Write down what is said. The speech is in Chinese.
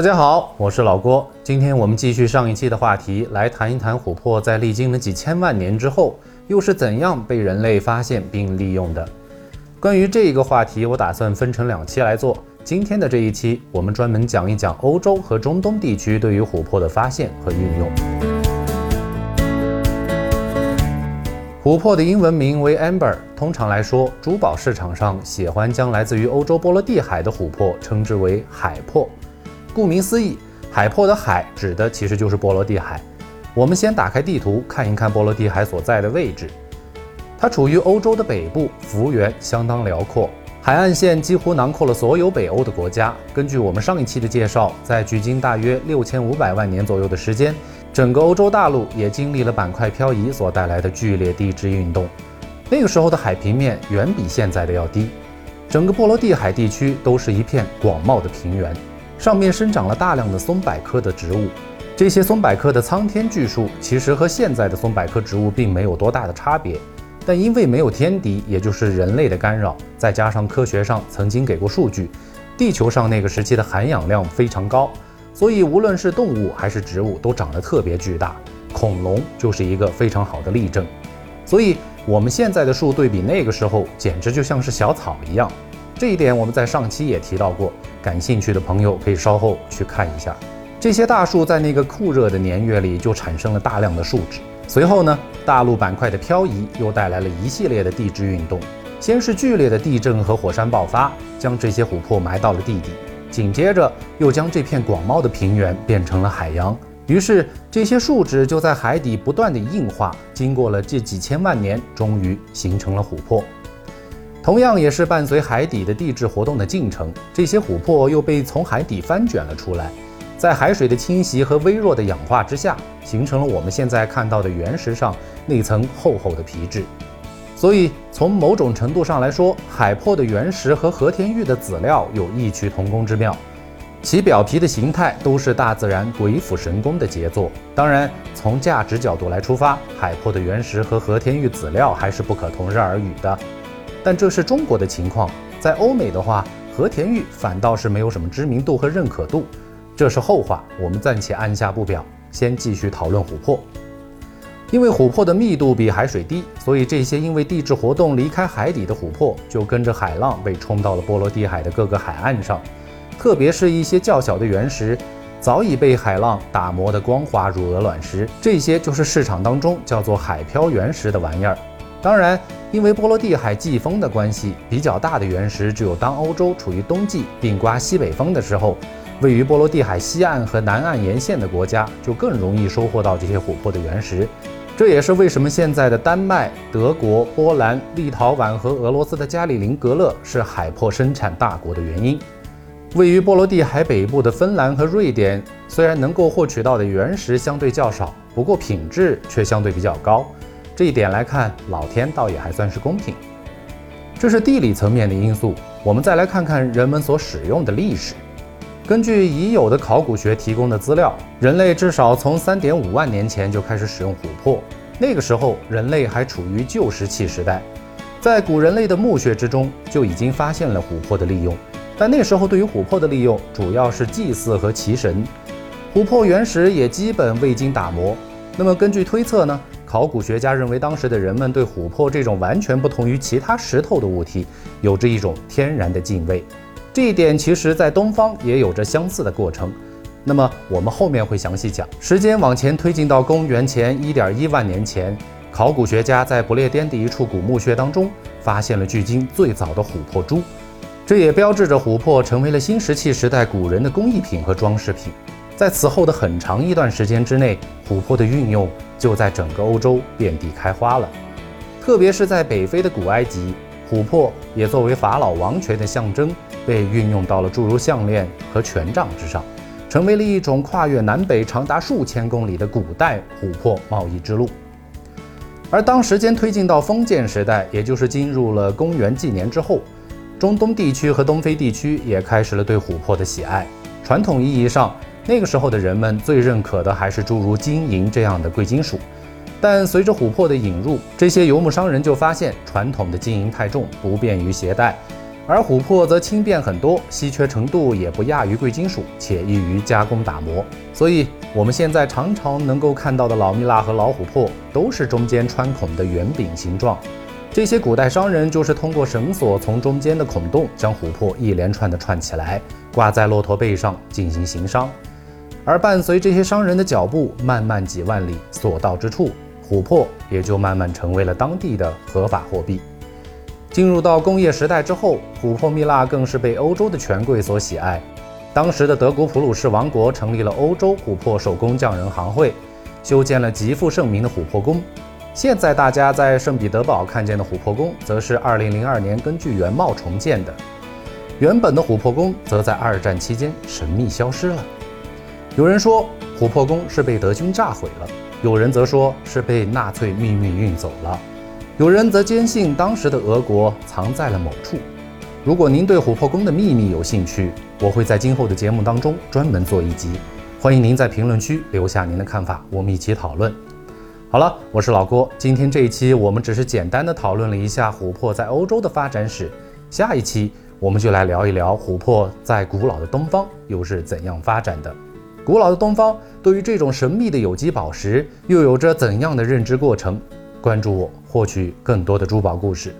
大家好，我是老郭。今天我们继续上一期的话题，来谈一谈琥珀在历经了几千万年之后，又是怎样被人类发现并利用的。关于这一个话题，我打算分成两期来做。今天的这一期，我们专门讲一讲欧洲和中东地区对于琥珀的发现和运用。琥珀的英文名为 amber，通常来说，珠宝市场上喜欢将来自于欧洲波罗的海的琥珀称之为海珀。顾名思义，海珀的海指的其实就是波罗的海。我们先打开地图看一看波罗的海所在的位置，它处于欧洲的北部，幅员相当辽阔，海岸线几乎囊括了所有北欧的国家。根据我们上一期的介绍，在距今大约六千五百万年左右的时间，整个欧洲大陆也经历了板块漂移所带来的剧烈地质运动。那个时候的海平面远比现在的要低，整个波罗的海地区都是一片广袤的平原。上面生长了大量的松柏科的植物，这些松柏科的苍天巨树其实和现在的松柏科植物并没有多大的差别，但因为没有天敌，也就是人类的干扰，再加上科学上曾经给过数据，地球上那个时期的含氧量非常高，所以无论是动物还是植物都长得特别巨大，恐龙就是一个非常好的例证。所以我们现在的树对比那个时候，简直就像是小草一样。这一点我们在上期也提到过，感兴趣的朋友可以稍后去看一下。这些大树在那个酷热的年月里就产生了大量的树脂，随后呢，大陆板块的漂移又带来了一系列的地质运动。先是剧烈的地震和火山爆发，将这些琥珀埋到了地底，紧接着又将这片广袤的平原变成了海洋。于是这些树脂就在海底不断的硬化，经过了这几千万年，终于形成了琥珀。同样也是伴随海底的地质活动的进程，这些琥珀又被从海底翻卷了出来，在海水的侵袭和微弱的氧化之下，形成了我们现在看到的原石上那层厚厚的皮质。所以从某种程度上来说，海珀的原石和和田玉的籽料有异曲同工之妙，其表皮的形态都是大自然鬼斧神工的杰作。当然，从价值角度来出发，海珀的原石和和田玉籽料还是不可同日而语的。但这是中国的情况，在欧美的话，和田玉反倒是没有什么知名度和认可度，这是后话，我们暂且按下不表，先继续讨论琥珀。因为琥珀的密度比海水低，所以这些因为地质活动离开海底的琥珀，就跟着海浪被冲到了波罗的海的各个海岸上，特别是一些较小的原石，早已被海浪打磨得光滑如鹅卵石，这些就是市场当中叫做海漂原石的玩意儿。当然，因为波罗的海季风的关系，比较大的原石只有当欧洲处于冬季并刮西北风的时候，位于波罗的海西岸和南岸沿线的国家就更容易收获到这些琥珀的原石。这也是为什么现在的丹麦、德国、波兰、立陶宛和俄罗斯的加里宁格勒是海珀生产大国的原因。位于波罗的海北部的芬兰和瑞典，虽然能够获取到的原石相对较少，不过品质却相对比较高。这一点来看，老天倒也还算是公平。这是地理层面的因素。我们再来看看人们所使用的历史。根据已有的考古学提供的资料，人类至少从3.5万年前就开始使用琥珀。那个时候，人类还处于旧石器时代，在古人类的墓穴之中就已经发现了琥珀的利用。但那时候对于琥珀的利用主要是祭祀和祈神，琥珀原石也基本未经打磨。那么根据推测呢？考古学家认为，当时的人们对琥珀这种完全不同于其他石头的物体，有着一种天然的敬畏。这一点其实，在东方也有着相似的过程。那么，我们后面会详细讲。时间往前推进到公元前一点一万年前，考古学家在不列颠的一处古墓穴当中，发现了距今最早的琥珀珠，这也标志着琥珀成为了新石器时代古人的工艺品和装饰品。在此后的很长一段时间之内，琥珀的运用。就在整个欧洲遍地开花了，特别是在北非的古埃及，琥珀也作为法老王权的象征，被运用到了诸如项链和权杖之上，成为了一种跨越南北长达数千公里的古代琥珀贸易之路。而当时间推进到封建时代，也就是进入了公元纪年之后，中东地区和东非地区也开始了对琥珀的喜爱。传统意义上，那个时候的人们最认可的还是诸如金银这样的贵金属，但随着琥珀的引入，这些游牧商人就发现传统的金银太重，不便于携带，而琥珀则轻便很多，稀缺程度也不亚于贵金属，且易于加工打磨。所以，我们现在常常能够看到的老蜜蜡和老琥珀，都是中间穿孔的圆饼形状。这些古代商人就是通过绳索从中间的孔洞将琥珀一连串的串起来，挂在骆驼背上进行行商。而伴随这些商人的脚步慢慢几万里，所到之处，琥珀也就慢慢成为了当地的合法货币。进入到工业时代之后，琥珀蜜蜡更是被欧洲的权贵所喜爱。当时的德国普鲁士王国成立了欧洲琥珀手工匠人行会，修建了极负盛名的琥珀宫。现在大家在圣彼得堡看见的琥珀宫，则是2002年根据原貌重建的。原本的琥珀宫则在二战期间神秘消失了。有人说琥珀宫是被德军炸毁了，有人则说是被纳粹秘密运走了。有人则坚信当时的俄国藏在了某处。如果您对琥珀宫的秘密有兴趣，我会在今后的节目当中专门做一集。欢迎您在评论区留下您的看法，我们一起讨论。好了，我是老郭。今天这一期我们只是简单的讨论了一下琥珀在欧洲的发展史，下一期我们就来聊一聊琥珀在古老的东方又是怎样发展的。古老的东方对于这种神秘的有机宝石又有着怎样的认知过程？关注我，获取更多的珠宝故事。